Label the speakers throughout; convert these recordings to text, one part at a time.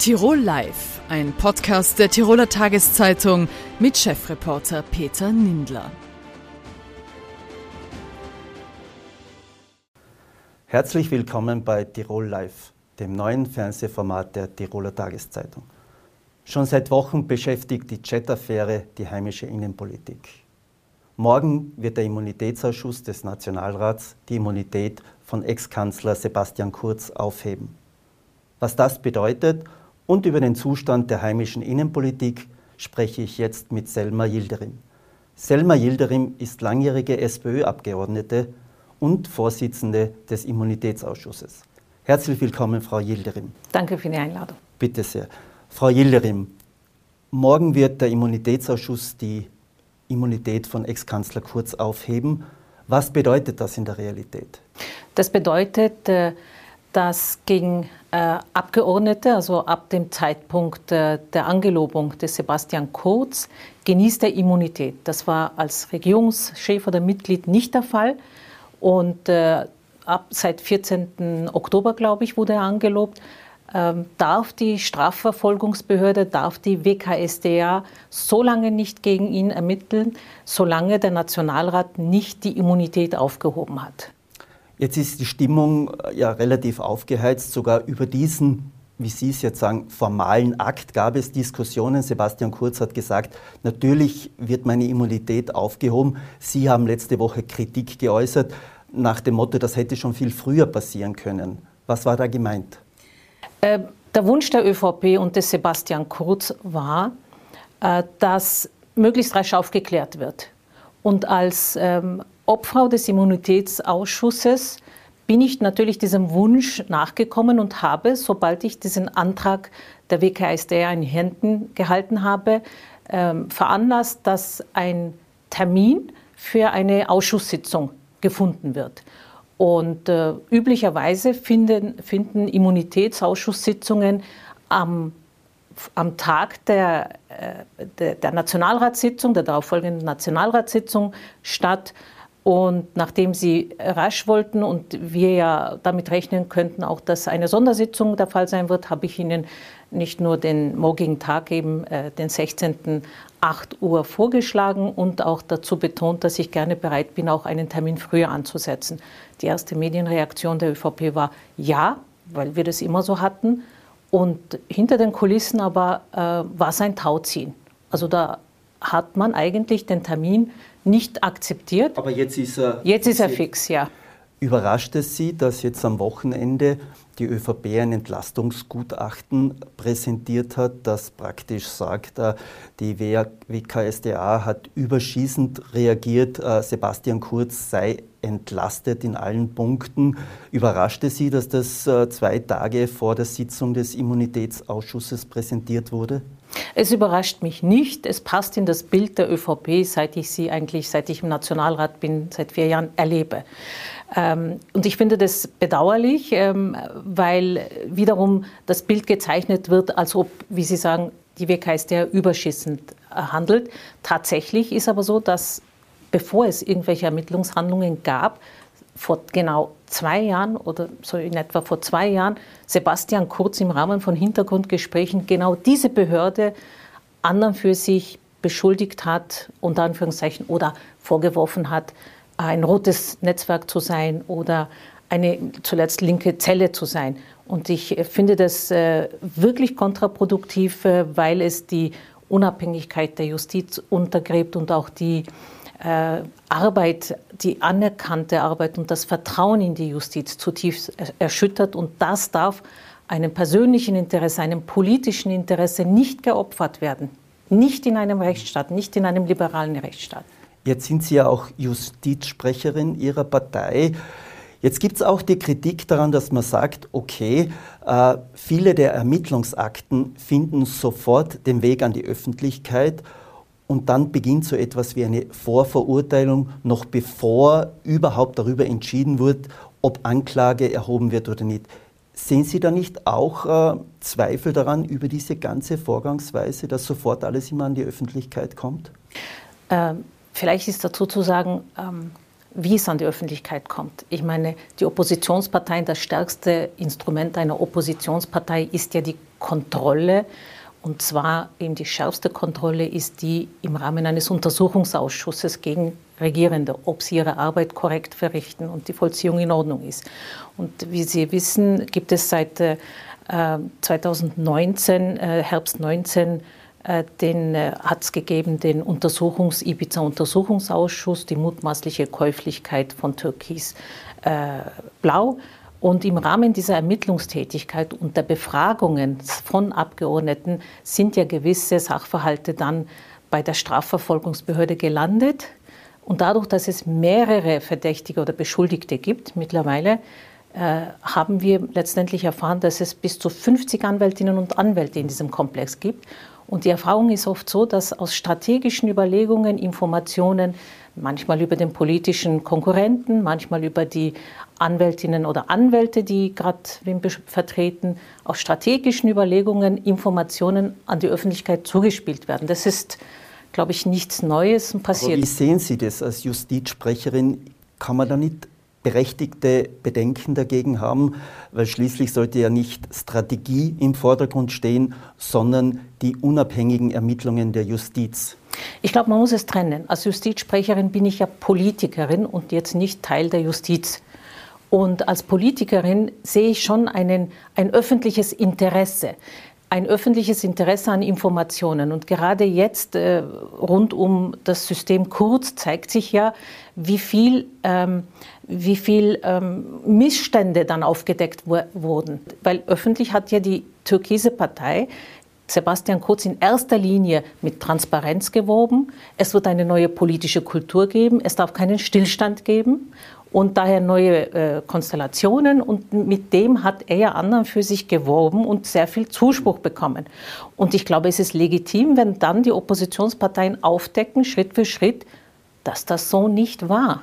Speaker 1: Tirol Live, ein Podcast der Tiroler Tageszeitung mit Chefreporter Peter Nindler.
Speaker 2: Herzlich willkommen bei Tirol Live, dem neuen Fernsehformat der Tiroler Tageszeitung. Schon seit Wochen beschäftigt die Chat-Affäre die heimische Innenpolitik. Morgen wird der Immunitätsausschuss des Nationalrats die Immunität von Ex-Kanzler Sebastian Kurz aufheben. Was das bedeutet und über den Zustand der heimischen Innenpolitik spreche ich jetzt mit Selma Yildirim. Selma Yildirim ist langjährige SPÖ-Abgeordnete und Vorsitzende des Immunitätsausschusses. Herzlich willkommen, Frau Yildirim.
Speaker 3: Danke für die Einladung.
Speaker 2: Bitte sehr. Frau Yildirim, morgen wird der Immunitätsausschuss die Immunität von Ex-Kanzler Kurz aufheben. Was bedeutet das in der Realität?
Speaker 3: Das bedeutet, äh, dass gegen äh, Abgeordnete, also ab dem Zeitpunkt äh, der Angelobung des Sebastian Kurz, genießt er Immunität. Das war als Regierungschef oder Mitglied nicht der Fall. Und äh, ab seit 14. Oktober, glaube ich, wurde er angelobt, ähm, darf die Strafverfolgungsbehörde, darf die WKSDA so lange nicht gegen ihn ermitteln, solange der Nationalrat nicht die Immunität aufgehoben hat.
Speaker 2: Jetzt ist die Stimmung äh, ja relativ aufgeheizt. Sogar über diesen, wie Sie es jetzt sagen, formalen Akt gab es Diskussionen. Sebastian Kurz hat gesagt, natürlich wird meine Immunität aufgehoben. Sie haben letzte Woche Kritik geäußert nach dem Motto, das hätte schon viel früher passieren können. Was war da gemeint?
Speaker 3: Äh, der Wunsch der ÖVP und des Sebastian Kurz war, äh, dass möglichst rasch aufgeklärt wird. Und als ähm, Obfrau des Immunitätsausschusses bin ich natürlich diesem Wunsch nachgekommen und habe, sobald ich diesen Antrag der WKSDR in Händen gehalten habe, ähm, veranlasst, dass ein Termin für eine Ausschusssitzung gefunden wird. Und äh, üblicherweise finden, finden Immunitätsausschusssitzungen am, am Tag der, äh, der, der Nationalratssitzung, der darauffolgenden Nationalratssitzung statt. Und nachdem Sie rasch wollten und wir ja damit rechnen könnten, auch dass eine Sondersitzung der Fall sein wird, habe ich Ihnen nicht nur den morgigen Tag eben, äh, den 16. 8 Uhr vorgeschlagen und auch dazu betont, dass ich gerne bereit bin, auch einen Termin früher anzusetzen. Die erste Medienreaktion der ÖVP war ja, weil wir das immer so hatten. Und hinter den Kulissen aber äh, war es ein Tauziehen. Also da hat man eigentlich den Termin nicht akzeptiert.
Speaker 2: Aber jetzt ist er.
Speaker 3: Jetzt ist er fix, ja.
Speaker 2: Überrascht es Sie, dass jetzt am Wochenende die ÖVP ein Entlastungsgutachten präsentiert hat, das praktisch sagt, äh, die WKSDA hat überschießend reagiert, äh, Sebastian Kurz sei entlastet in allen Punkten. Überraschte Sie, dass das äh, zwei Tage vor der Sitzung des Immunitätsausschusses präsentiert wurde?
Speaker 3: Es überrascht mich nicht. Es passt in das Bild der ÖVP, seit ich sie eigentlich, seit ich im Nationalrat bin, seit vier Jahren erlebe. Ähm, und ich finde das bedauerlich, ähm, weil wiederum das Bild gezeichnet wird, als ob, wie Sie sagen, die WKStA überschießend handelt. Tatsächlich ist aber so, dass bevor es irgendwelche Ermittlungshandlungen gab, vor genau zwei Jahren oder so in etwa vor zwei Jahren Sebastian Kurz im Rahmen von Hintergrundgesprächen genau diese Behörde anderen für sich beschuldigt hat, unter Anführungszeichen, oder vorgeworfen hat, ein rotes Netzwerk zu sein oder eine zuletzt linke Zelle zu sein. Und ich finde das äh, wirklich kontraproduktiv, äh, weil es die Unabhängigkeit der Justiz untergräbt und auch die äh, Arbeit, die anerkannte Arbeit und das Vertrauen in die Justiz zutiefst erschüttert. Und das darf einem persönlichen Interesse, einem politischen Interesse nicht geopfert werden. Nicht in einem Rechtsstaat, nicht in einem liberalen Rechtsstaat.
Speaker 2: Jetzt sind Sie ja auch Justizsprecherin Ihrer Partei. Jetzt gibt es auch die Kritik daran, dass man sagt, okay, äh, viele der Ermittlungsakten finden sofort den Weg an die Öffentlichkeit und dann beginnt so etwas wie eine Vorverurteilung, noch bevor überhaupt darüber entschieden wird, ob Anklage erhoben wird oder nicht. Sehen Sie da nicht auch äh, Zweifel daran über diese ganze Vorgangsweise, dass sofort alles immer an die Öffentlichkeit kommt?
Speaker 3: Ähm Vielleicht ist dazu zu sagen, ähm, wie es an die Öffentlichkeit kommt. Ich meine, die Oppositionsparteien, das stärkste Instrument einer Oppositionspartei ist ja die Kontrolle. Und zwar eben die schärfste Kontrolle ist die im Rahmen eines Untersuchungsausschusses gegen Regierende, ob sie ihre Arbeit korrekt verrichten und die Vollziehung in Ordnung ist. Und wie Sie wissen, gibt es seit äh, 2019, äh, Herbst 19, äh, den äh, hat es gegeben den Untersuchungs Ibiza Untersuchungsausschuss, die mutmaßliche Käuflichkeit von Türkis äh, Blau. Und im Rahmen dieser Ermittlungstätigkeit und der Befragungen von Abgeordneten sind ja gewisse Sachverhalte dann bei der Strafverfolgungsbehörde gelandet. Und dadurch, dass es mehrere Verdächtige oder Beschuldigte gibt mittlerweile, äh, haben wir letztendlich erfahren, dass es bis zu 50 Anwältinnen und Anwälte in diesem Komplex gibt. Und die Erfahrung ist oft so, dass aus strategischen Überlegungen Informationen, manchmal über den politischen Konkurrenten, manchmal über die Anwältinnen oder Anwälte, die gerade wen vertreten, aus strategischen Überlegungen Informationen an die Öffentlichkeit zugespielt werden. Das ist, glaube ich, nichts Neues passiert.
Speaker 2: Aber wie sehen Sie das als Justizsprecherin? Kann man da nicht berechtigte Bedenken dagegen haben, weil schließlich sollte ja nicht Strategie im Vordergrund stehen, sondern die unabhängigen Ermittlungen der Justiz.
Speaker 3: Ich glaube, man muss es trennen. Als Justizsprecherin bin ich ja Politikerin und jetzt nicht Teil der Justiz. Und als Politikerin sehe ich schon einen, ein öffentliches Interesse ein öffentliches Interesse an Informationen. Und gerade jetzt äh, rund um das System Kurz zeigt sich ja, wie viel, ähm, wie viel ähm, Missstände dann aufgedeckt wurden. Weil öffentlich hat ja die türkise Partei Sebastian Kurz in erster Linie mit Transparenz geworben. Es wird eine neue politische Kultur geben. Es darf keinen Stillstand geben und daher neue äh, Konstellationen. Und mit dem hat er anderen für sich geworben und sehr viel Zuspruch bekommen. Und ich glaube, es ist legitim, wenn dann die Oppositionsparteien aufdecken, Schritt für Schritt, dass das so nicht war.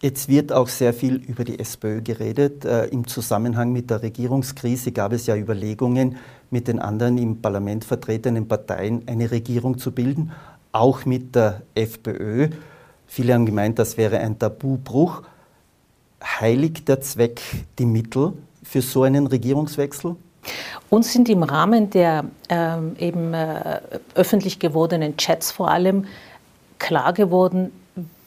Speaker 2: Jetzt wird auch sehr viel über die SPÖ geredet. Äh, Im Zusammenhang mit der Regierungskrise gab es ja Überlegungen, mit den anderen im Parlament vertretenen Parteien eine Regierung zu bilden, auch mit der FPÖ. Viele haben gemeint, das wäre ein Tabubruch heiligt der Zweck die Mittel für so einen Regierungswechsel?
Speaker 3: Uns sind im Rahmen der ähm, eben äh, öffentlich gewordenen Chats vor allem klar geworden,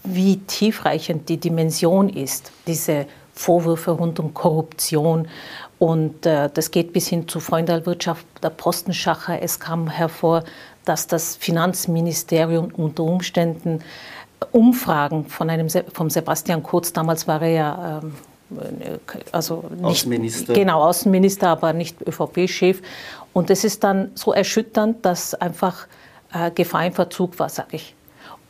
Speaker 3: wie tiefreichend die Dimension ist, diese Vorwürfe rund um Korruption. Und äh, das geht bis hin zu Freundalwirtschaft, der Postenschacher. Es kam hervor, dass das Finanzministerium unter Umständen Umfragen von einem vom Sebastian Kurz, damals war er ja ähm, also nicht, Außenminister. Genau, Außenminister, aber nicht ÖVP-Chef. Und es ist dann so erschütternd, dass einfach äh, Gefahr im Verzug war, sage ich.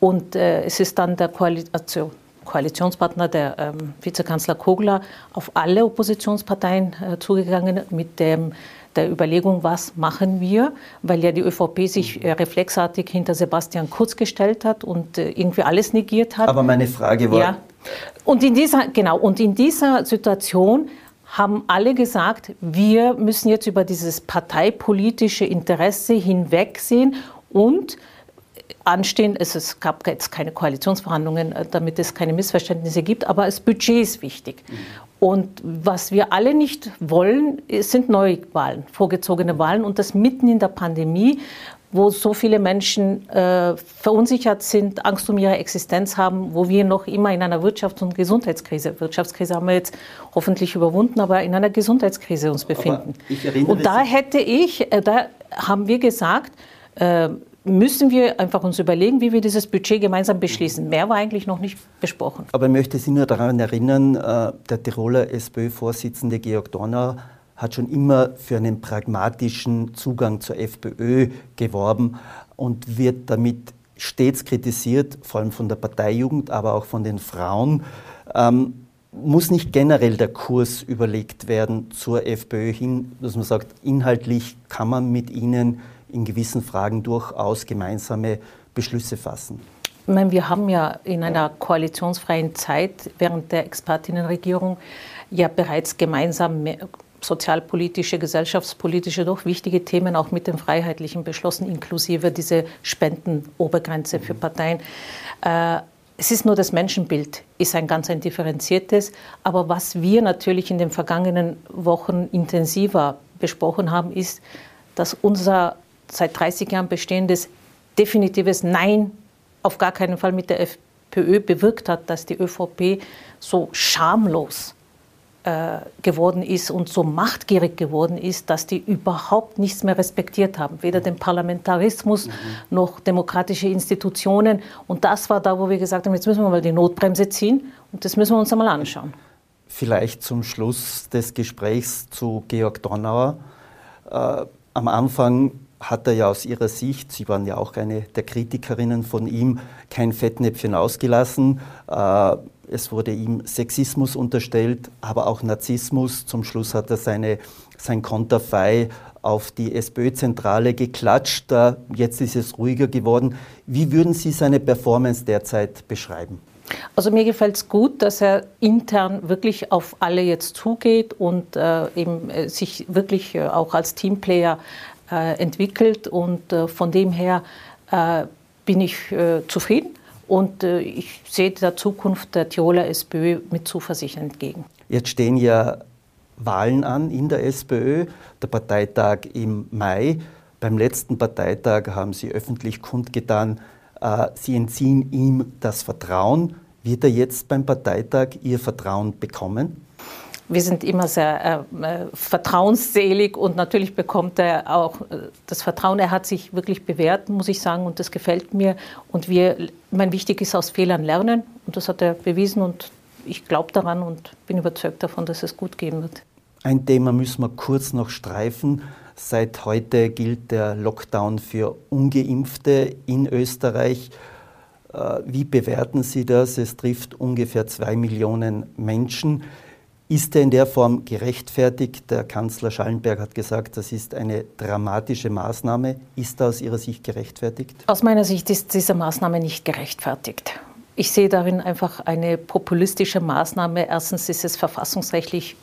Speaker 3: Und äh, es ist dann der Koalition, also Koalitionspartner, der ähm, Vizekanzler Kogler, auf alle Oppositionsparteien äh, zugegangen mit dem der Überlegung, was machen wir, weil ja die ÖVP sich äh, reflexartig hinter Sebastian Kurz gestellt hat und äh, irgendwie alles negiert hat.
Speaker 2: Aber meine Frage war. Ja.
Speaker 3: Und in dieser, genau, und in dieser Situation haben alle gesagt, wir müssen jetzt über dieses parteipolitische Interesse hinwegsehen und anstehen, es, gab jetzt keine Koalitionsverhandlungen, äh, damit es keine Missverständnisse gibt, aber das Budget ist wichtig. Mhm. Und was wir alle nicht wollen, sind Neuwahlen, vorgezogene Wahlen und das mitten in der Pandemie, wo so viele Menschen äh, verunsichert sind, Angst um ihre Existenz haben, wo wir noch immer in einer Wirtschafts- und Gesundheitskrise, Wirtschaftskrise haben wir jetzt hoffentlich überwunden, aber in einer Gesundheitskrise uns befinden. Und da hätte ich, äh, da haben wir gesagt, äh, müssen wir einfach uns überlegen, wie wir dieses Budget gemeinsam beschließen. Mehr war eigentlich noch nicht besprochen.
Speaker 2: Aber ich möchte Sie nur daran erinnern, äh, der Tiroler SPÖ-Vorsitzende Georg Dornau hat schon immer für einen pragmatischen Zugang zur FPÖ geworben und wird damit stets kritisiert, vor allem von der Parteijugend, aber auch von den Frauen. Ähm, muss nicht generell der Kurs überlegt werden zur FPÖ hin, dass man sagt, inhaltlich kann man mit ihnen in gewissen Fragen durchaus gemeinsame Beschlüsse fassen.
Speaker 3: Ich meine, wir haben ja in einer koalitionsfreien Zeit während der Expertinnenregierung ja bereits gemeinsam sozialpolitische, gesellschaftspolitische, doch wichtige Themen auch mit den Freiheitlichen beschlossen, inklusive diese Spendenobergrenze für mhm. Parteien. Äh, es ist nur das Menschenbild, ist ein ganz ein differenziertes. Aber was wir natürlich in den vergangenen Wochen intensiver besprochen haben, ist, dass unser seit 30 Jahren bestehendes definitives Nein auf gar keinen Fall mit der FPÖ bewirkt hat, dass die ÖVP so schamlos äh, geworden ist und so machtgierig geworden ist, dass die überhaupt nichts mehr respektiert haben, weder den Parlamentarismus mhm. noch demokratische Institutionen. Und das war da, wo wir gesagt haben, jetzt müssen wir mal die Notbremse ziehen und das müssen wir uns einmal anschauen.
Speaker 2: Vielleicht zum Schluss des Gesprächs zu Georg Dornauer. Äh, am Anfang hat er ja aus Ihrer Sicht, Sie waren ja auch eine der Kritikerinnen von ihm, kein Fettnäpfchen ausgelassen. Äh, es wurde ihm Sexismus unterstellt, aber auch Narzissmus. Zum Schluss hat er seine, sein Konterfei auf die SPÖ-Zentrale geklatscht. Jetzt ist es ruhiger geworden. Wie würden Sie seine Performance derzeit beschreiben?
Speaker 3: Also mir gefällt es gut, dass er intern wirklich auf alle jetzt zugeht und äh, eben äh, sich wirklich äh, auch als Teamplayer äh, entwickelt. Und äh, von dem her äh, bin ich zufrieden und ich sehe der Zukunft der Tiroler SPÖ mit Zuversicht entgegen.
Speaker 2: Jetzt stehen ja Wahlen an in der SPÖ, der Parteitag im Mai. Beim letzten Parteitag haben Sie öffentlich kundgetan, Sie entziehen ihm das Vertrauen. Wird er jetzt beim Parteitag Ihr Vertrauen bekommen?
Speaker 3: Wir sind immer sehr äh, äh, vertrauensselig und natürlich bekommt er auch äh, das Vertrauen. Er hat sich wirklich bewährt, muss ich sagen, und das gefällt mir. Und wir, mein wichtig ist aus Fehlern lernen und das hat er bewiesen und ich glaube daran und bin überzeugt davon, dass es gut gehen wird.
Speaker 2: Ein Thema müssen wir kurz noch streifen. Seit heute gilt der Lockdown für ungeimpfte in Österreich. Äh, wie bewerten Sie das? Es trifft ungefähr zwei Millionen Menschen. Ist er in der Form gerechtfertigt? Der Kanzler Schallenberg hat gesagt, das ist eine dramatische Maßnahme. Ist er aus Ihrer Sicht gerechtfertigt?
Speaker 3: Aus meiner Sicht ist diese Maßnahme nicht gerechtfertigt. Ich sehe darin einfach eine populistische Maßnahme. Erstens ist es verfassungsrechtlich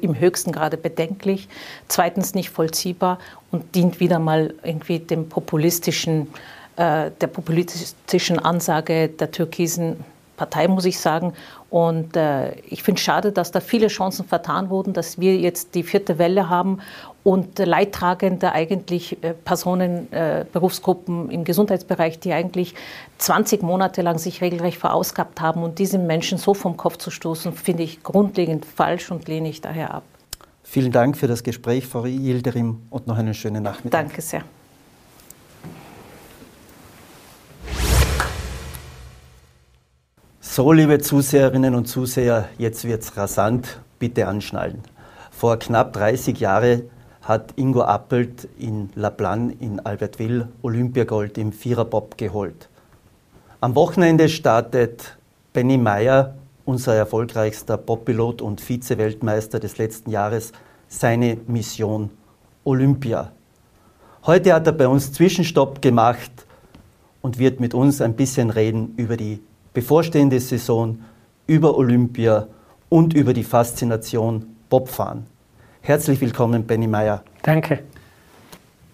Speaker 3: im höchsten Grade bedenklich, zweitens nicht vollziehbar und dient wieder mal irgendwie dem populistischen, äh, der populistischen Ansage der türkisen Partei, muss ich sagen. Und äh, ich finde es schade, dass da viele Chancen vertan wurden, dass wir jetzt die vierte Welle haben und Leidtragende eigentlich äh, Personen, äh, Berufsgruppen im Gesundheitsbereich, die eigentlich 20 Monate lang sich regelrecht verausgabt haben und diese Menschen so vom Kopf zu stoßen, finde ich grundlegend falsch und lehne ich daher ab.
Speaker 2: Vielen Dank für das Gespräch, Frau Yildirim, und noch einen schönen Nachmittag.
Speaker 3: Danke sehr.
Speaker 2: So, liebe Zuseherinnen und Zuseher, jetzt wird's rasant. Bitte anschnallen. Vor knapp 30 Jahren hat Ingo Appelt in La Plagne in Albertville Olympiagold im Viererbob geholt. Am Wochenende startet Benny Meyer, unser erfolgreichster Bobpilot und Vize-Weltmeister des letzten Jahres, seine Mission Olympia. Heute hat er bei uns Zwischenstopp gemacht und wird mit uns ein bisschen reden über die bevorstehende Saison, über Olympia und über die Faszination Bobfahren. Herzlich willkommen, Benny Meyer.
Speaker 4: Danke.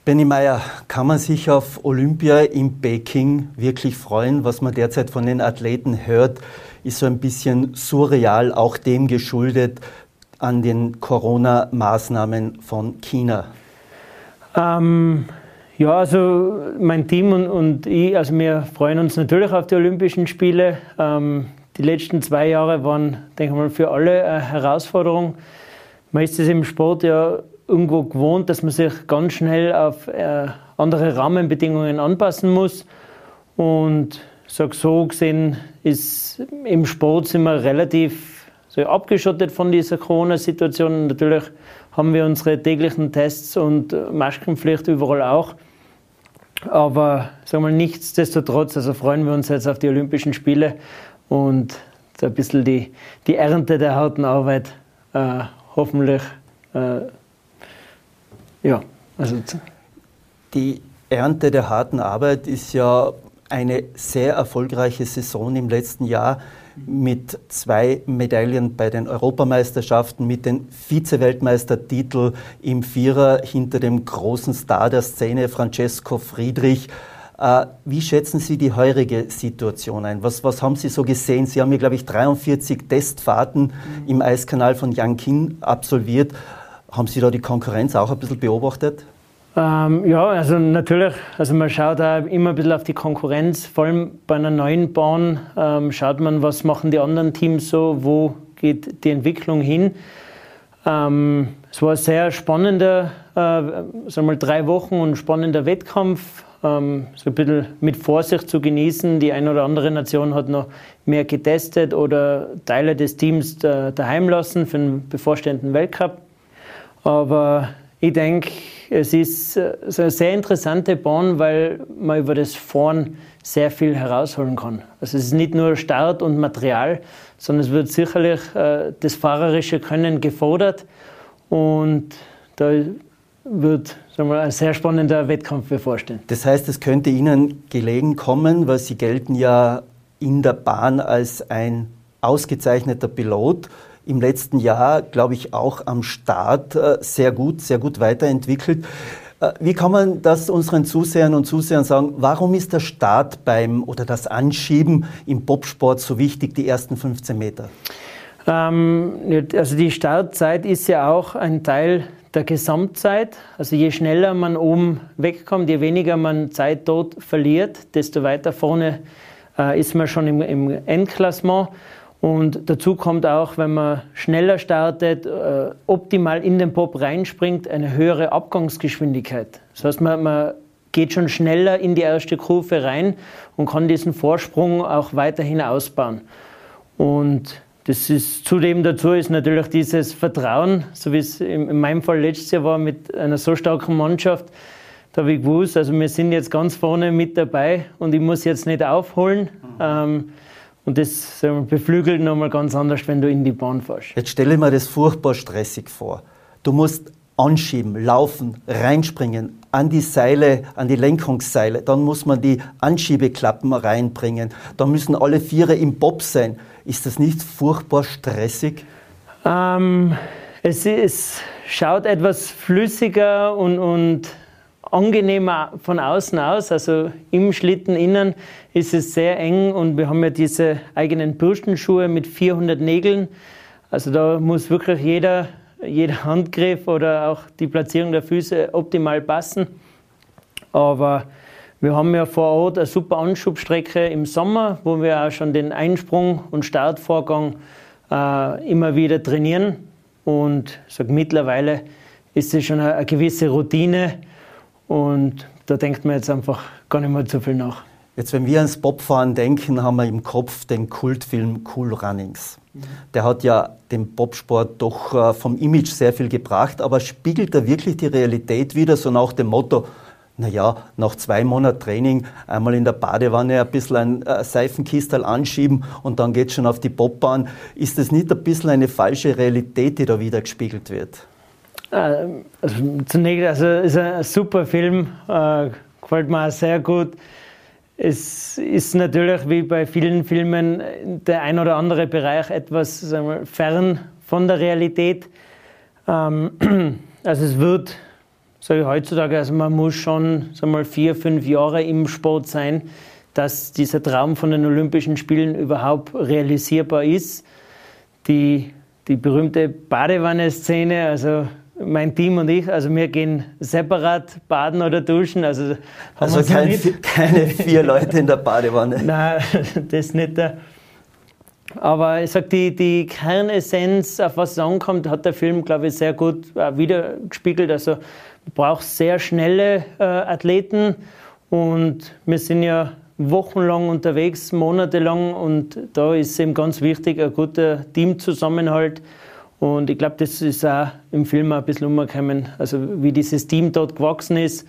Speaker 2: Benny Meyer, kann man sich auf Olympia in Peking wirklich freuen? Was man derzeit von den Athleten hört, ist so ein bisschen surreal, auch dem geschuldet an den Corona-Maßnahmen von China.
Speaker 4: Ähm, ja, also mein Team und, und ich, also wir freuen uns natürlich auf die Olympischen Spiele. Ähm, die letzten zwei Jahre waren, denke ich mal, für alle eine Herausforderung. Man ist es im Sport ja irgendwo gewohnt, dass man sich ganz schnell auf äh, andere Rahmenbedingungen anpassen muss. Und sag so gesehen ist im Sport sind wir relativ so abgeschottet von dieser Corona-Situation. Natürlich haben wir unsere täglichen Tests und Maskenpflicht überall auch. Aber sagen wir mal, nichtsdestotrotz, also freuen wir uns jetzt auf die Olympischen Spiele und ein bisschen die, die Ernte der harten Arbeit äh, hoffentlich. Äh, ja,
Speaker 2: also. Die Ernte der harten Arbeit ist ja eine sehr erfolgreiche Saison im letzten Jahr mit zwei Medaillen bei den Europameisterschaften, mit dem Vize-Weltmeistertitel im Vierer hinter dem großen Star der Szene, Francesco Friedrich. Äh, wie schätzen Sie die heurige Situation ein? Was, was haben Sie so gesehen? Sie haben hier, glaube ich, 43 Testfahrten mhm. im Eiskanal von Yangqing absolviert. Haben Sie da die Konkurrenz auch ein bisschen beobachtet?
Speaker 4: Ähm, ja, also natürlich, also man schaut da immer ein bisschen auf die Konkurrenz, vor allem bei einer neuen Bahn ähm, schaut man, was machen die anderen Teams so, wo geht die Entwicklung hin. Ähm, es war ein sehr spannender, äh, sagen wir mal drei Wochen und spannender Wettkampf, ähm, so ein bisschen mit Vorsicht zu genießen. Die eine oder andere Nation hat noch mehr getestet oder Teile des Teams daheim lassen für den bevorstehenden Weltcup. Aber ich denke, es ist äh, so eine sehr interessante Bahn, weil man über das Fahren sehr viel herausholen kann. Also es ist nicht nur Start und Material, sondern es wird sicherlich äh, das fahrerische Können gefordert und da wird sagen wir, ein sehr spannender Wettkampf bevorstehen.
Speaker 2: Das heißt, es könnte Ihnen gelegen kommen, weil Sie gelten ja in der Bahn als ein ausgezeichneter Pilot im letzten Jahr, glaube ich, auch am Start äh, sehr gut, sehr gut weiterentwickelt. Äh, wie kann man das unseren Zusehern und Zusehern sagen? Warum ist der Start beim oder das Anschieben im Bobsport so wichtig, die ersten 15 Meter?
Speaker 4: Ähm, also die Startzeit ist ja auch ein Teil der Gesamtzeit. Also je schneller man oben wegkommt, je weniger man Zeit dort verliert, desto weiter vorne äh, ist man schon im, im Endklassement. Und dazu kommt auch, wenn man schneller startet, äh, optimal in den Pop reinspringt, eine höhere Abgangsgeschwindigkeit. Das heißt, man, man geht schon schneller in die erste Kurve rein und kann diesen Vorsprung auch weiterhin ausbauen. Und das ist zudem dazu ist natürlich dieses Vertrauen, so wie es in meinem Fall letztes Jahr war mit einer so starken Mannschaft. Da habe ich gewusst, also wir sind jetzt ganz vorne mit dabei und ich muss jetzt nicht aufholen. Mhm. Ähm, und das wir, beflügelt nochmal ganz anders, wenn du in die Bahn fährst.
Speaker 2: Jetzt stelle mir das furchtbar stressig vor. Du musst anschieben, laufen, reinspringen, an die Seile, an die Lenkungsseile. Dann muss man die Anschiebeklappen reinbringen. Dann müssen alle Viere im Bob sein. Ist das nicht furchtbar stressig?
Speaker 4: Ähm, es, ist, schaut etwas flüssiger und, und angenehmer von außen aus. Also im Schlitten innen ist es sehr eng und wir haben ja diese eigenen Bürstenschuhe mit 400 Nägeln. Also da muss wirklich jeder, jeder Handgriff oder auch die Platzierung der Füße optimal passen. Aber wir haben ja vor Ort eine super Anschubstrecke im Sommer, wo wir auch schon den Einsprung und Startvorgang äh, immer wieder trainieren. Und ich sage, mittlerweile ist es schon eine, eine gewisse Routine, und da denkt man jetzt einfach gar nicht mehr zu viel nach.
Speaker 2: Jetzt, wenn wir ans Bobfahren denken, haben wir im Kopf den Kultfilm Cool Runnings. Der hat ja dem Bobsport doch äh, vom Image sehr viel gebracht, aber spiegelt er wirklich die Realität wieder, so nach dem Motto, naja, nach zwei Monaten Training einmal in der Badewanne ein bisschen ein äh, Seifenkistel anschieben und dann geht schon auf die Bobbahn. Ist das nicht ein bisschen eine falsche Realität, die da wieder gespiegelt wird?
Speaker 4: Äh, also zunächst, also ist ein super Film, äh, gefällt mir auch sehr gut. Es ist natürlich wie bei vielen Filmen der ein oder andere Bereich etwas wir, fern von der Realität. Ähm, also es wird, sage ich heutzutage, also man muss schon sagen wir, vier, fünf Jahre im Sport sein, dass dieser Traum von den Olympischen Spielen überhaupt realisierbar ist. Die, die berühmte Badewanne-Szene, also mein Team und ich, also wir gehen separat baden oder duschen. Also,
Speaker 2: also kein, keine vier Leute in der Badewanne.
Speaker 4: Nein, das nicht. Aber ich sage, die, die Kernessenz, auf was es ankommt, hat der Film, glaube ich, sehr gut wiedergespiegelt. Also du brauchst sehr schnelle äh, Athleten und wir sind ja wochenlang unterwegs, monatelang und da ist eben ganz wichtig, ein guter Teamzusammenhalt. Und ich glaube, das ist auch im Film ein bisschen umgekommen, also wie dieses Team dort gewachsen ist.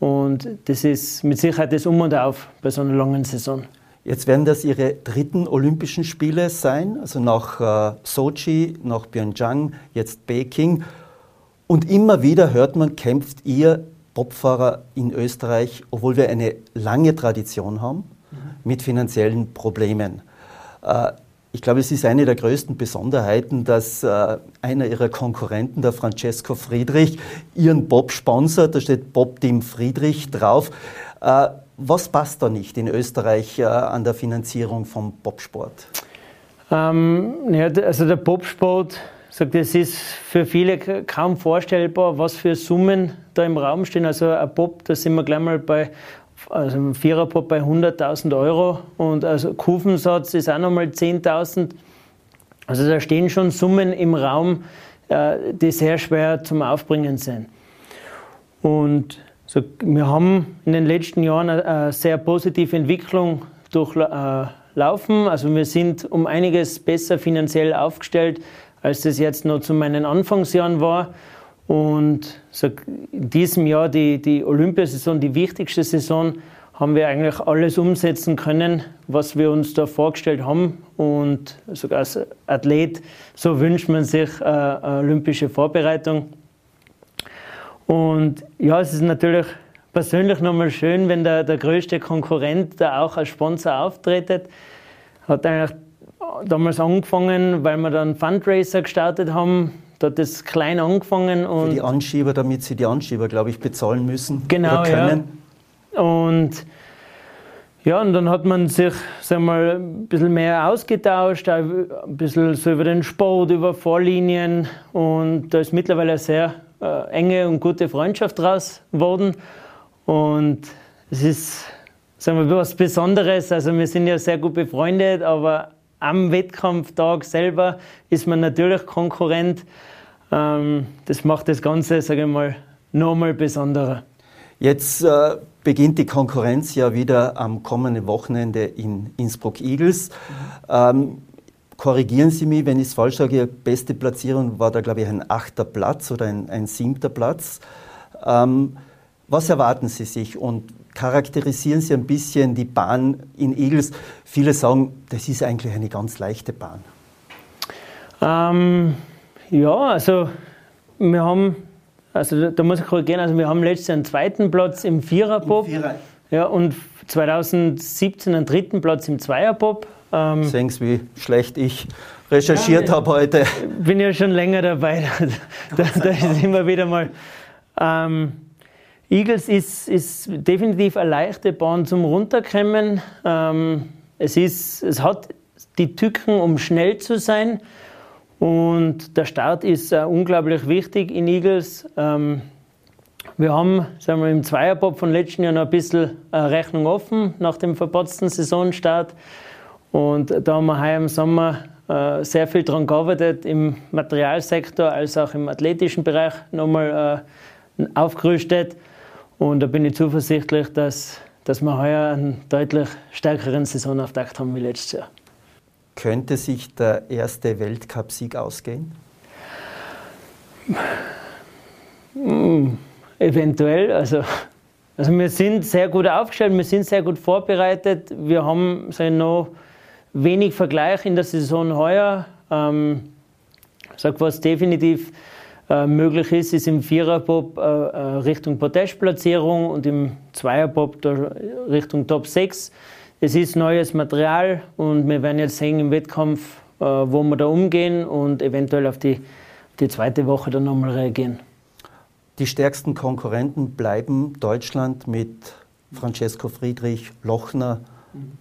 Speaker 4: Und das ist mit Sicherheit das Um und Auf bei so einer langen Saison.
Speaker 2: Jetzt werden das Ihre dritten Olympischen Spiele sein, also nach äh, Sochi, nach Pyeongchang, jetzt Peking. Und immer wieder hört man, kämpft ihr Bobfahrer in Österreich, obwohl wir eine lange Tradition haben, mhm. mit finanziellen Problemen. Äh, ich glaube, es ist eine der größten Besonderheiten, dass äh, einer ihrer Konkurrenten, der Francesco Friedrich, ihren Bob sponsert. Da steht Bob Team Friedrich drauf. Äh, was passt da nicht in Österreich äh, an der Finanzierung vom Bobsport?
Speaker 4: Ähm, ja, also der Bobsport, sage, das ist für viele kaum vorstellbar, was für Summen da im Raum stehen. Also ein Pop, da sind wir gleich mal bei, also ein Viererpop bei 100.000 Euro und also Kufensatz ist auch nochmal 10.000. Also da stehen schon Summen im Raum, äh, die sehr schwer zum Aufbringen sind. Und so, wir haben in den letzten Jahren eine, sehr positive Entwicklung durchlaufen. Also wir sind um einiges besser finanziell aufgestellt, als das jetzt noch zu meinen Anfangsjahren war. Und so in diesem Jahr die, die Olympiasaison, die wichtigste Saison, haben wir eigentlich alles umsetzen können, was wir uns da vorgestellt haben. Und sogar als Athlet, so wünscht man sich äh, eine olympische Vorbereitung. Und ja, es ist natürlich persönlich nochmal schön, wenn der, der größte Konkurrent da auch als Sponsor auftritt. Hat eigentlich damals angefangen, weil wir dann Fundraiser gestartet haben. Da hat das klein angefangen.
Speaker 2: Und Für die Anschieber, damit sie die Anschieber, glaube ich, bezahlen müssen.
Speaker 4: Genau, oder können. ja. Und ja, und dann hat man sich sag mal, ein bisschen mehr ausgetauscht, ein bisschen so über den Sport, über Vorlinien. Und da ist mittlerweile eine sehr äh, enge und gute Freundschaft draus geworden. Und es ist sagen wir, was Besonderes. Also wir sind ja sehr gut befreundet, aber am Wettkampftag selber ist man natürlich Konkurrent. Ähm, das macht das Ganze, sage ich mal, nochmal besonderer.
Speaker 2: Jetzt äh, beginnt die Konkurrenz ja wieder am kommenden Wochenende in Innsbruck Eagles. Ähm, korrigieren Sie mich, wenn ich es falsch sage, Ihre beste Platzierung war da, glaube ich, ein achter Platz oder ein, ein siebter Platz. Ähm, was erwarten Sie sich und charakterisieren Sie ein bisschen die Bahn in Eagles? Viele sagen, das ist eigentlich eine ganz leichte Bahn.
Speaker 4: Ähm, ja, also wir haben also da muss ich korrigieren, also wir haben letztes Jahr einen zweiten Platz im Viererpop. Vierer. Ja, und 2017 einen dritten Platz im Zweierpop.
Speaker 2: Ähm, Sehen Sie, wie schlecht ich recherchiert ja, habe heute.
Speaker 4: Ich bin ja schon länger dabei. da, da ist immer wieder mal. Ähm, Eagles ist, ist definitiv eine leichte Bahn zum Runterkommen. Ähm, es, ist, es hat die Tücken, um schnell zu sein. Und der Start ist äh, unglaublich wichtig in Eagles. Ähm, wir haben sagen wir, im Zweierpop von letzten Jahr noch ein bisschen äh, Rechnung offen nach dem verpatzten Saisonstart. Und da haben wir heuer im Sommer äh, sehr viel daran gearbeitet, im Materialsektor als auch im athletischen Bereich nochmal aufgerüstet. Und da bin ich zuversichtlich, dass, dass wir heuer einen deutlich stärkeren Saisonauftakt haben wie letztes Jahr.
Speaker 2: Könnte sich der erste Weltcupsieg ausgehen?
Speaker 4: Hm, eventuell. Also, also wir sind sehr gut aufgestellt, wir sind sehr gut vorbereitet. Wir haben noch wenig Vergleich in der Saison heuer. Ähm, sag, was definitiv äh, möglich ist, ist im Viererpop äh, äh Richtung Podestplatzierung und im Zweierpop Richtung Top 6. Es ist neues Material und wir werden jetzt sehen im Wettkampf, äh, wo wir da umgehen und eventuell auf die, die zweite Woche dann nochmal reagieren.
Speaker 2: Die stärksten Konkurrenten bleiben Deutschland mit Francesco Friedrich, Lochner,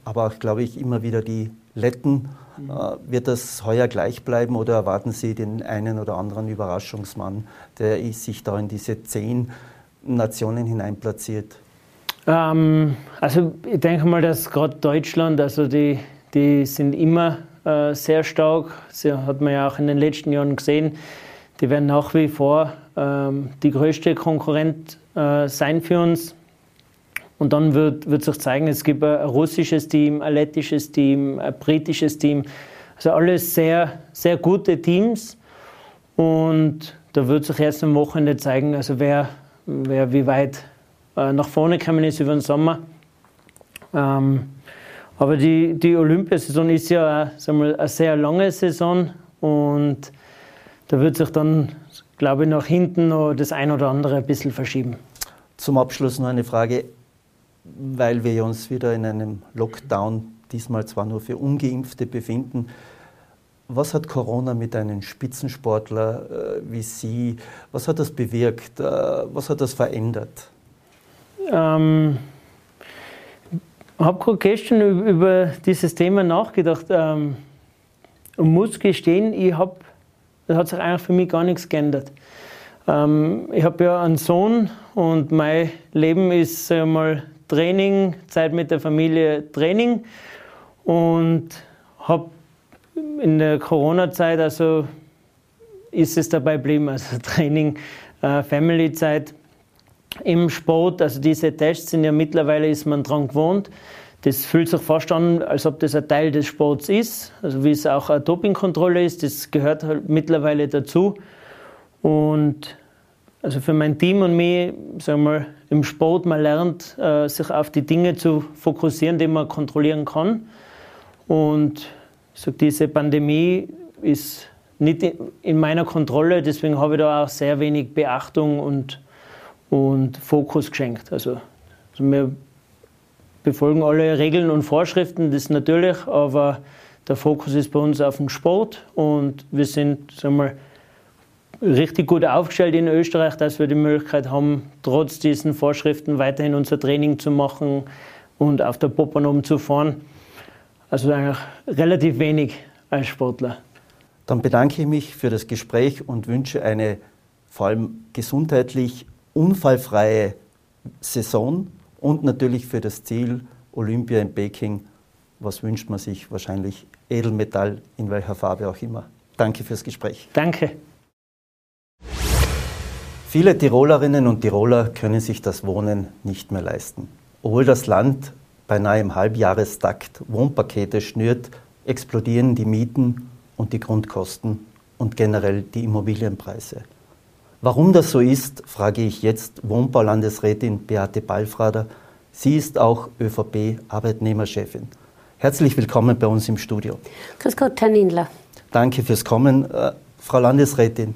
Speaker 2: aber auch, glaube ich, immer wieder die Letten. Mhm. Äh, wird das heuer gleich bleiben oder erwarten Sie den einen oder anderen Überraschungsmann, der sich da in diese zehn Nationen hineinplatziert?
Speaker 4: Ähm, also ich denke mal, dass gerade Deutschland, also die, die sind immer äh, sehr stark. Das hat man ja auch in den letzten Jahren gesehen. Die werden nach wie vor ähm, die größte Konkurrent äh, sein für uns. Und dann wird, wird sich zeigen, es gibt ein, russisches Team, ein lettisches Team, ein britisches Team. Also alles sehr, sehr gute Teams. Und da wird sich erst am Wochenende zeigen, also wer, wer wie weit äh, nach vorne gekommen ist über den Sommer. Ähm, aber die, die Olympiasaison ist ja sagen wir, eine sehr lange Saison und da wird sich dann, glaube ich, nach hinten noch das ein oder andere ein bisschen verschieben.
Speaker 2: Zum Abschluss noch eine Frage, weil wir uns wieder in einem Lockdown, diesmal zwar nur für Ungeimpfte, befinden. Was hat Corona mit einem Spitzensportler äh, wie Sie, was hat das bewirkt? Äh, was hat das verändert?
Speaker 4: Ähm, habe gerade gestern über dieses Thema nachgedacht. Ähm, und muss gestehen, ich habe da hat sich eigentlich für mich gar nichts geändert. Ähm, ich habe ja einen Sohn und mein Leben ist mal Training, Zeit mit der Familie, Training. Und habe in der Corona-Zeit also ist es dabei geblieben, also Training, äh, Family-Zeit im Sport. Also diese Tests sind ja mittlerweile ist man dran gewohnt. Das fühlt sich fast an, als ob das ein Teil des Sports ist, also wie es auch eine Dopingkontrolle ist. Das gehört halt mittlerweile dazu. Und also für mein Team und mich, sagen wir mal, im Sport, man lernt, äh, sich auf die Dinge zu fokussieren, die man kontrollieren kann. Und so diese Pandemie ist nicht in meiner Kontrolle, deswegen habe ich da auch sehr wenig Beachtung und, und Fokus geschenkt. Also, also wir befolgen alle Regeln und Vorschriften, das natürlich, aber der Fokus ist bei uns auf dem Sport und wir sind sagen wir, richtig gut aufgestellt in Österreich, dass wir die Möglichkeit haben, trotz diesen Vorschriften weiterhin unser Training zu machen und auf der Poppanom zu fahren. Also eigentlich relativ wenig als Sportler.
Speaker 2: Dann bedanke ich mich für das Gespräch und wünsche eine vor allem gesundheitlich unfallfreie Saison und natürlich für das Ziel Olympia in Peking. Was wünscht man sich? Wahrscheinlich Edelmetall, in welcher Farbe auch immer. Danke fürs Gespräch.
Speaker 4: Danke.
Speaker 2: Viele Tirolerinnen und Tiroler können sich das Wohnen nicht mehr leisten. Obwohl das Land beinahe im Halbjahrestakt Wohnpakete schnürt, explodieren die Mieten und die Grundkosten und generell die Immobilienpreise. Warum das so ist, frage ich jetzt Wohnbaulandesrätin Beate Ballfrader. Sie ist auch ÖVP-Arbeitnehmerchefin. Herzlich willkommen bei uns im Studio.
Speaker 5: Grüß Gott, Herr Nindler.
Speaker 2: Danke fürs Kommen. Äh, Frau Landesrätin,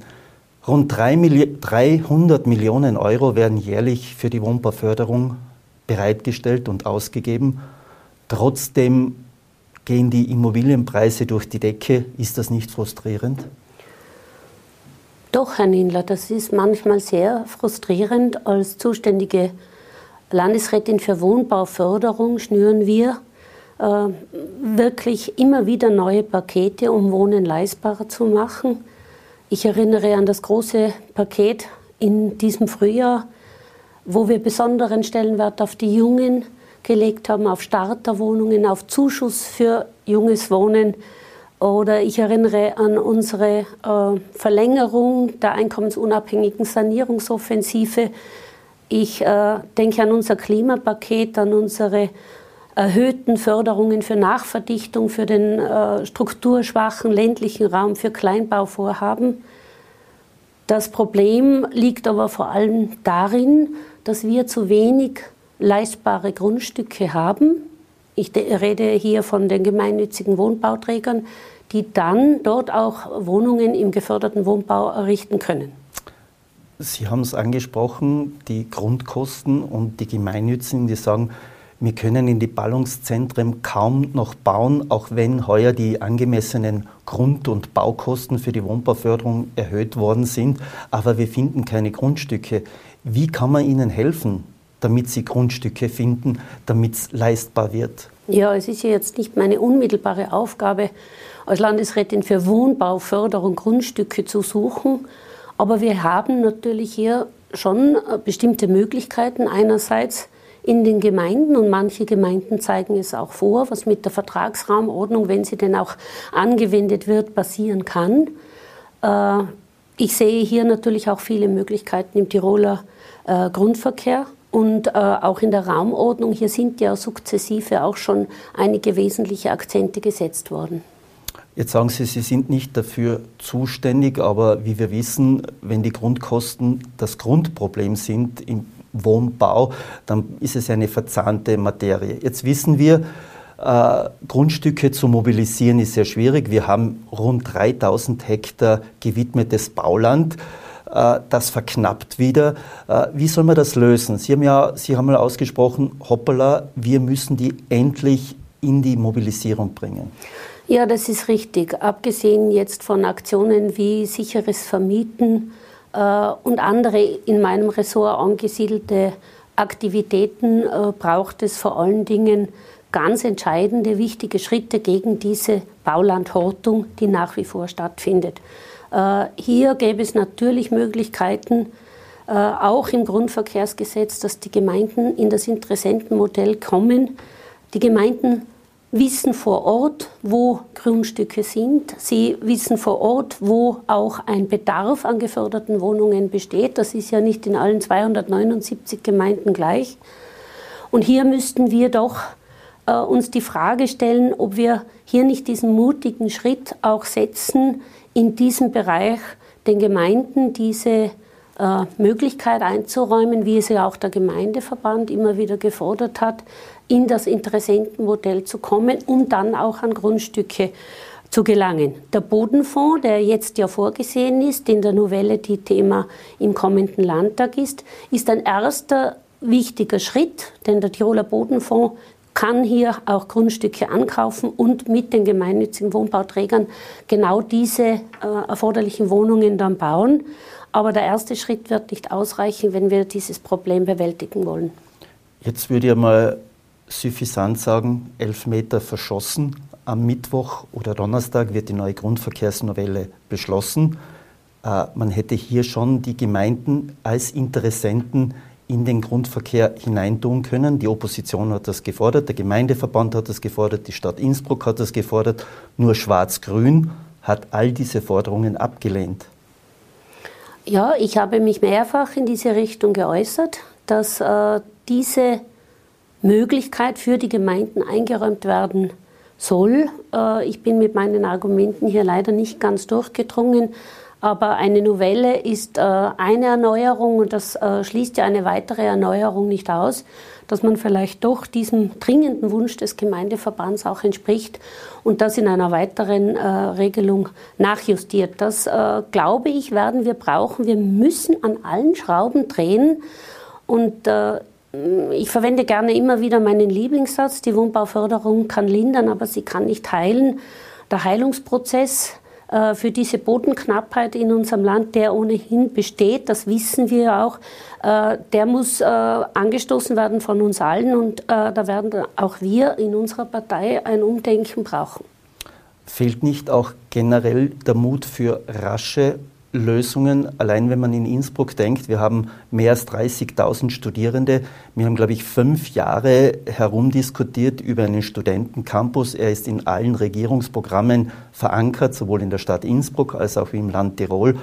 Speaker 2: rund 300 Millionen Euro werden jährlich für die Wohnbauförderung bereitgestellt und ausgegeben. Trotzdem gehen die Immobilienpreise durch die Decke. Ist das nicht frustrierend?
Speaker 5: Doch, Herr Nindler, das ist manchmal sehr frustrierend. Als zuständige Landesrätin für Wohnbauförderung schnüren wir äh, wirklich immer wieder neue Pakete, um Wohnen leistbarer zu machen. Ich erinnere an das große Paket in diesem Frühjahr, wo wir besonderen Stellenwert auf die Jungen gelegt haben, auf Starterwohnungen, auf Zuschuss für junges Wohnen oder ich erinnere an unsere äh, Verlängerung der einkommensunabhängigen Sanierungsoffensive. Ich äh, denke an unser Klimapaket, an unsere erhöhten Förderungen für Nachverdichtung, für den äh, strukturschwachen ländlichen Raum, für Kleinbauvorhaben. Das Problem liegt aber vor allem darin, dass wir zu wenig leistbare Grundstücke haben ich rede hier von den gemeinnützigen Wohnbauträgern, die dann dort auch Wohnungen im geförderten Wohnbau errichten können.
Speaker 2: Sie haben es angesprochen, die Grundkosten und die Gemeinnützigen, die sagen, wir können in die Ballungszentren kaum noch bauen, auch wenn heuer die angemessenen Grund- und Baukosten für die Wohnbauförderung erhöht worden sind. Aber wir finden keine Grundstücke. Wie kann man ihnen helfen? Damit sie Grundstücke finden, damit es leistbar wird?
Speaker 5: Ja, es ist ja jetzt nicht meine unmittelbare Aufgabe, als Landesrätin für Wohnbauförderung Grundstücke zu suchen. Aber wir haben natürlich hier schon äh, bestimmte Möglichkeiten. Einerseits in den Gemeinden und manche Gemeinden zeigen es auch vor, was mit der Vertragsraumordnung, wenn sie denn auch angewendet wird, passieren kann. Äh, ich sehe hier natürlich auch viele Möglichkeiten im Tiroler äh, Grundverkehr. Und äh, auch in der Raumordnung, hier sind ja sukzessive auch schon einige wesentliche Akzente gesetzt worden.
Speaker 2: Jetzt sagen Sie, Sie sind nicht dafür zuständig, aber wie wir wissen, wenn die Grundkosten das Grundproblem sind im Wohnbau, dann ist es eine verzahnte Materie. Jetzt wissen wir, äh, Grundstücke zu mobilisieren ist sehr schwierig. Wir haben rund 3000 Hektar gewidmetes Bauland. Äh, das verknappt wieder. Äh, wie soll man das lösen? Sie haben ja, Sie haben mal ausgesprochen, hoppala, wir müssen die endlich in die Mobilisierung bringen.
Speaker 5: Ja, das ist richtig. Abgesehen jetzt von Aktionen wie sicheres Vermieten äh, und andere in meinem Ressort angesiedelte Aktivitäten braucht es vor allen Dingen ganz entscheidende, wichtige Schritte gegen diese Baulandhortung, die nach wie vor stattfindet. Äh, hier gäbe es natürlich Möglichkeiten, äh, auch im Grundverkehrsgesetz, dass die Gemeinden in das Interessentenmodell kommen. Die Gemeinden wissen vor Ort, wo Grundstücke sind. Sie wissen vor Ort, wo auch ein Bedarf an geförderten Wohnungen besteht. Das ist ja nicht in allen 279 Gemeinden gleich. Und hier müssten wir doch äh, uns die Frage stellen, ob wir hier nicht diesen mutigen Schritt auch setzen, in diesem Bereich den Gemeinden diese äh, Möglichkeit einzuräumen, wie es ja auch der Gemeindeverband immer wieder gefordert hat, in das Interessentenmodell zu kommen, um dann auch an Grundstücke zu gelangen. Der Bodenfonds, der jetzt ja vorgesehen ist, in der Novelle, die Thema im kommenden Landtag ist, ist ein erster wichtiger Schritt, denn der Tiroler Bodenfonds kann hier auch Grundstücke ankaufen und mit den gemeinnützigen Wohnbauträgern genau diese äh, erforderlichen Wohnungen dann bauen. Aber der erste Schritt wird nicht ausreichen, wenn wir dieses Problem bewältigen wollen.
Speaker 2: Jetzt würde ich mal suffisant sagen, elf Meter verschossen. Am Mittwoch oder Donnerstag wird die neue Grundverkehrsnovelle beschlossen. Äh, man hätte hier schon die Gemeinden als Interessenten in den Grundverkehr hineintun können. Die Opposition hat das gefordert, der Gemeindeverband hat das gefordert, die Stadt Innsbruck hat das gefordert. Nur Schwarz-Grün hat all diese Forderungen abgelehnt.
Speaker 5: Ja, ich habe mich mehrfach in diese Richtung geäußert, dass äh, diese Möglichkeit für die Gemeinden eingeräumt werden soll. Äh, ich bin mit meinen Argumenten hier leider nicht ganz durchgedrungen. Aber eine Novelle ist äh, eine Erneuerung und das äh, schließt ja eine weitere Erneuerung nicht aus, dass man vielleicht doch diesem dringenden Wunsch des Gemeindeverbands auch entspricht und das in einer weiteren Regelung nachjustiert. Das, glaube ich, werden wir brauchen. Wir müssen an allen Schrauben drehen und ich verwende gerne immer wieder meinen Lieblingssatz, die Wohnbauförderung kann lindern, aber sie kann nicht heilen. Der Heilungsprozess äh, für diese Bodenknappheit in unserem Land, der ohnehin besteht, das wissen wir auch, äh, der muss äh, angestoßen werden von uns allen und da werden auch wir in unserer Partei ein Umdenken brauchen.
Speaker 2: Fehlt nicht auch generell der Mut für rasche Lösungen. Allein wenn man in Innsbruck denkt, wir haben mehr als 30.000 Studierende. Wir haben, glaube ich, fünf Jahre herumdiskutiert über einen Studentencampus. Er ist in allen Regierungsprogrammen verankert, sowohl in der Stadt Innsbruck als auch im Land Tirol.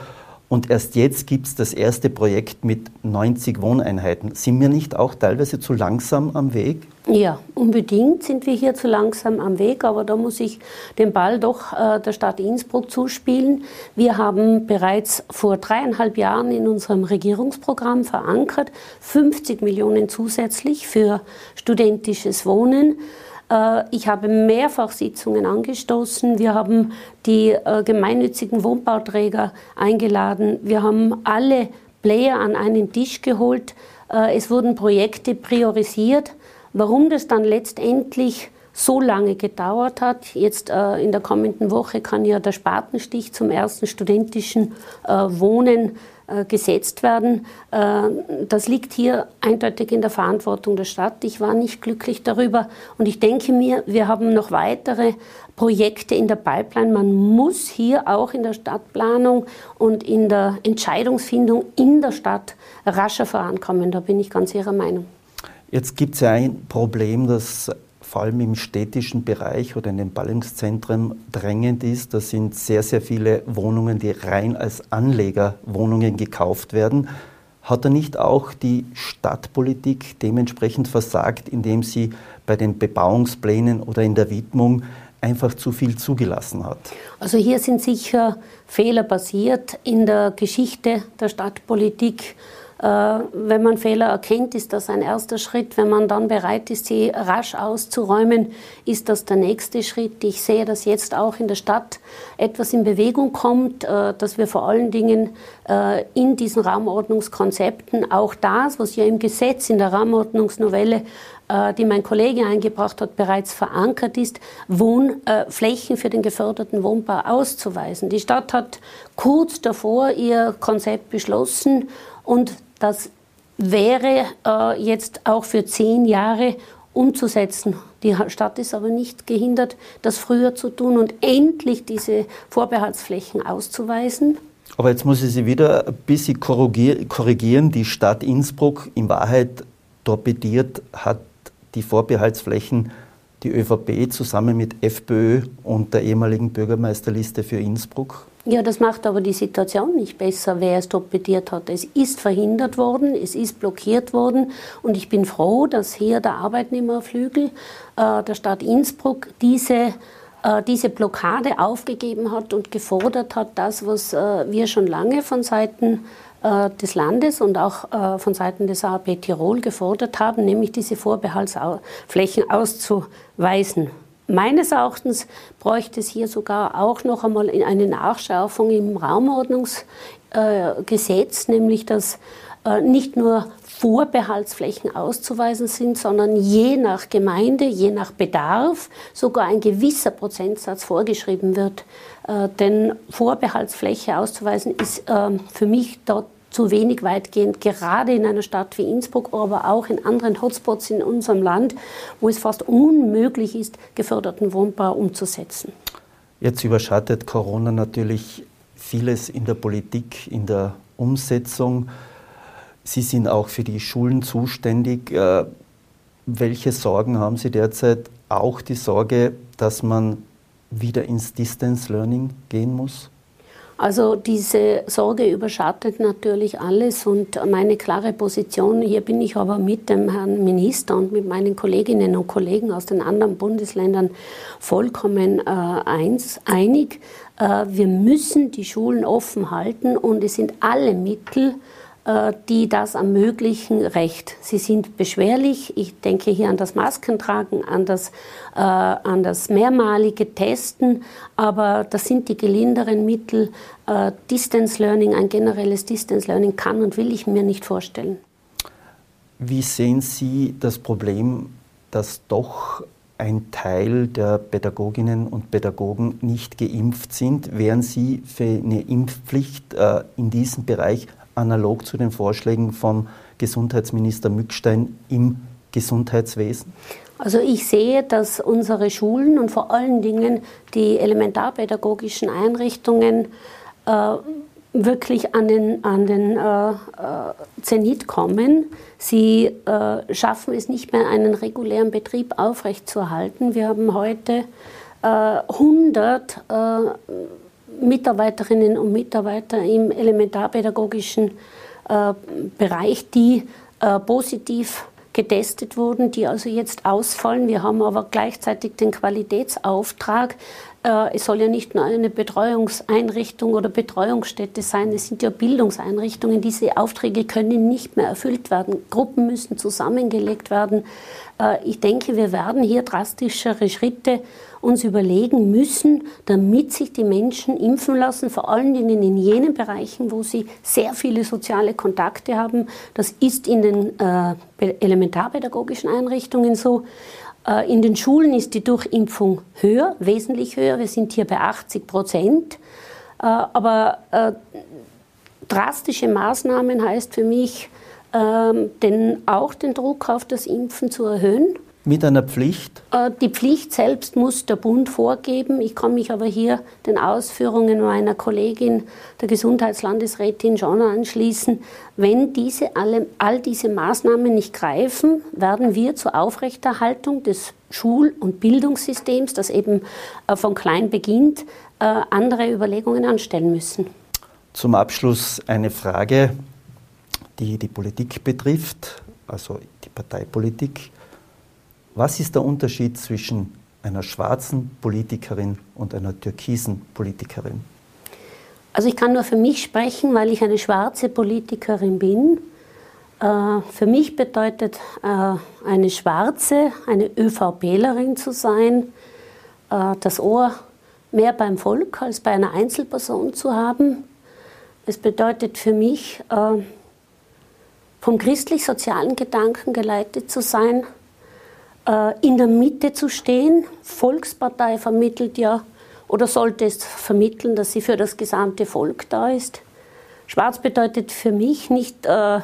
Speaker 2: Und erst jetzt gibt es das erste Projekt mit 90 Wohneinheiten. Sind wir nicht auch teilweise zu langsam am Weg?
Speaker 5: Ja, unbedingt sind wir hier zu langsam am Weg, aber da muss ich den Ball doch äh, der Stadt Innsbruck zuspielen. Wir haben bereits vor dreieinhalb Jahren in unserem Regierungsprogramm verankert 50 Millionen zusätzlich für studentisches Wohnen. Äh, ich habe mehrfach Sitzungen angestoßen. Wir haben die äh, gemeinnützigen Wohnbauträger eingeladen. Wir haben alle Player an einen Tisch geholt. Äh, es wurden Projekte priorisiert. Warum das dann letztendlich so lange gedauert hat. Jetzt in der kommenden Woche kann ja der Spatenstich zum ersten studentischen äh, Wohnen gesetzt werden. Äh, das liegt hier eindeutig in der Verantwortung der Stadt. Ich war nicht glücklich darüber und ich denke mir, wir haben noch weitere Projekte in der Pipeline. Man muss hier auch in der Stadtplanung und in der Entscheidungsfindung in der Stadt rascher vorankommen. Da bin ich ganz Ihrer Meinung.
Speaker 2: Jetzt gibt es ja ein Problem, das vor allem im städtischen Bereich oder in den Ballungszentren drängend ist. Das sind sehr, sehr viele Wohnungen, die rein als Anlegerwohnungen gekauft werden. Hat er nicht auch die Stadtpolitik dementsprechend versagt, indem sie bei den Bebauungsplänen oder in der Widmung einfach zu viel zugelassen hat?
Speaker 5: Also hier sind sicher Fehler passiert in der Geschichte der Stadtpolitik. Äh, wenn man Fehler erkennt, ist das ein erster Schritt. Wenn man dann bereit ist, sie rasch auszuräumen, ist das der nächste Schritt. Ich sehe, dass jetzt auch in der Stadt etwas in Bewegung kommt, äh, dass wir vor allen Dingen äh, in diesen Raumordnungskonzepten auch das, was ja im Gesetz, in der Raumordnungsnovelle, die mein Kollege eingebracht hat, bereits verankert ist, Wohnflächen für den geförderten Wohnbau auszuweisen. Die Stadt hat kurz davor ihr Konzept beschlossen und das wäre äh, jetzt auch für zehn Jahre umzusetzen. Die Stadt ist aber nicht gehindert, das früher zu tun und endlich diese Vorbehaltsflächen auszuweisen.
Speaker 2: Aber jetzt muss ich Sie wieder ein bisschen korrigieren. Die Stadt Innsbruck in Wahrheit torpediert hat die Vorbehaltsflächen die ÖVP zusammen mit FPÖ und der ehemaligen Bürgermeisterliste für Innsbruck.
Speaker 5: Ja, das macht aber die Situation nicht besser, wer es torpediert hat. Es ist verhindert worden, es ist blockiert worden und ich bin froh, dass hier der Arbeitnehmerflügel äh, der Stadt Innsbruck diese äh, diese Blockade aufgegeben hat und gefordert hat, das, was äh, wir schon lange von Seiten äh, des Landes und auch von Seiten des AAP Tirol gefordert haben, nämlich diese Vorbehaltsflächen auszuweisen. Meines Erachtens bräuchte es hier sogar auch noch einmal eine Nachschärfung im Raumordnungsgesetz, nämlich dass äh, nicht nur Vorbehaltsflächen auszuweisen sind, sondern je nach Gemeinde, je nach Bedarf sogar ein gewisser Prozentsatz vorgeschrieben wird. Äh, denn Vorbehaltsfläche auszuweisen ist äh, für mich dort zu wenig weitgehend, gerade in einer Stadt wie Innsbruck, aber auch in anderen Hotspots in unserem Land, wo es fast unmöglich ist, geförderten Wohnbau umzusetzen.
Speaker 2: Jetzt überschattet Corona natürlich vieles in der Politik, in der Umsetzung. Sie sind auch für die Schulen zuständig. Äh, welche Sorgen haben Sie derzeit? Auch die Sorge, dass man wieder ins Distance Learning gehen muss?
Speaker 5: Also diese Sorge überschattet natürlich alles und meine klare Position, hier bin ich aber mit dem Herrn Minister und mit meinen Kolleginnen und Kollegen aus den anderen Bundesländern vollkommen äh, eins, einig. Äh, wir müssen die Schulen offen halten und es sind alle Mittel die das ermöglichen, recht. Sie sind beschwerlich. Ich denke hier an das Maskentragen, an das, äh, an das mehrmalige Testen, aber das sind die gelinderen Mittel. Äh, Distance Learning, ein generelles Distance Learning kann und will ich mir nicht vorstellen.
Speaker 2: Wie sehen Sie das Problem, dass doch ein Teil der Pädagoginnen und Pädagogen nicht geimpft sind, wären Sie für eine Impfpflicht äh, in diesem Bereich analog zu den Vorschlägen vom Gesundheitsminister Mückstein im Gesundheitswesen?
Speaker 5: Also ich sehe, dass unsere Schulen und vor allen Dingen die elementarpädagogischen Einrichtungen äh, wirklich an den, an den äh, äh Zenit kommen. Sie äh, schaffen es nicht mehr, einen regulären Betrieb aufrechtzuerhalten. Wir haben heute 100 äh, Mitarbeiterinnen und Mitarbeiter im elementarpädagogischen äh, Bereich, die äh, positiv getestet wurden, die also jetzt ausfallen. Wir haben aber gleichzeitig den Qualitätsauftrag. Äh, es soll ja nicht nur eine Betreuungseinrichtung oder Betreuungsstätte sein, es sind ja Bildungseinrichtungen. Diese Aufträge können nicht mehr erfüllt werden. Gruppen müssen zusammengelegt werden. Äh, ich denke, wir werden hier drastischere Schritte uns überlegen müssen, damit sich die Menschen impfen lassen, vor allen Dingen in jenen Bereichen, wo sie sehr viele soziale Kontakte haben. Das ist in den äh, elementarpädagogischen Einrichtungen so. Äh, in den Schulen ist die Durchimpfung höher, wesentlich höher. Wir sind hier bei 80 Prozent. Äh, aber äh, drastische Maßnahmen heißt für mich, den, auch den Druck auf das Impfen zu erhöhen.
Speaker 2: Mit einer Pflicht?
Speaker 5: Äh, die Pflicht selbst muss der Bund vorgeben. Ich kann mich aber hier den Ausführungen meiner Kollegin, der Gesundheitslandesrätin schon anschließen. Wenn diese alle, all diese Maßnahmen nicht greifen, werden wir zur Aufrechterhaltung des Schul- und Bildungssystems, das eben äh, von klein beginnt, äh, andere Überlegungen anstellen müssen.
Speaker 2: Zum Abschluss eine Frage, die die Politik betrifft, also die Parteipolitik. Was ist der Unterschied zwischen einer schwarzen Politikerin und einer türkisen Politikerin?
Speaker 5: Also ich kann nur für mich sprechen, weil ich eine schwarze Politikerin bin. Äh, für mich bedeutet äh, eine schwarze, eine ÖVPlerin zu sein, äh, das Ohr mehr beim Volk als bei einer Einzelperson zu haben. Es bedeutet für mich, vom christlich-sozialen Gedanken geleitet zu sein, äh, in der Mitte zu stehen. Volkspartei vermittelt ja oder sollte es vermitteln, dass sie für das gesamte Volk da ist. Schwarz bedeutet für mich nicht äh,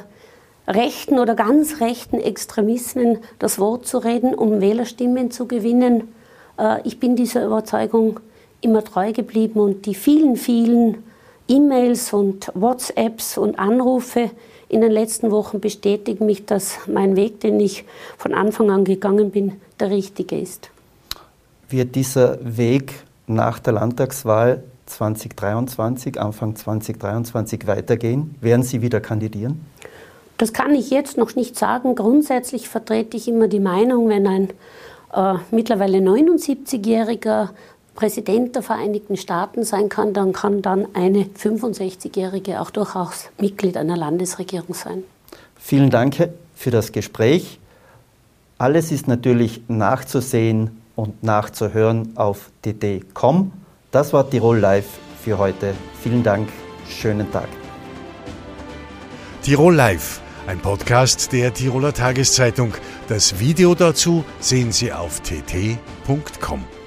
Speaker 5: rechten oder ganz rechten Extremisten das Wort zu reden, um Wählerstimmen zu gewinnen. Äh, ich bin dieser Überzeugung immer treu geblieben und die vielen, vielen E-Mails und WhatsApps und Anrufe in den letzten Wochen bestätigen mich, dass mein Weg, den ich von Anfang an gegangen bin, der richtige ist.
Speaker 2: Wird dieser Weg nach der Landtagswahl 2023, Anfang 2023 weitergehen? Werden Sie wieder kandidieren?
Speaker 5: Das kann ich jetzt noch nicht sagen. Grundsätzlich vertrete ich immer die Meinung, wenn ein äh, mittlerweile 79-jähriger Präsident der Vereinigten Staaten sein kann, dann kann dann eine 65-jährige auch durchaus Mitglied einer Landesregierung sein.
Speaker 2: Vielen Dank für das Gespräch. Alles ist natürlich nachzusehen und nachzuhören auf dd.com. Das war Tirol Live für heute. Vielen Dank, schönen Tag.
Speaker 6: Tirol Live, ein Podcast der Tiroler Tageszeitung. Das Video dazu sehen Sie auf tt.com.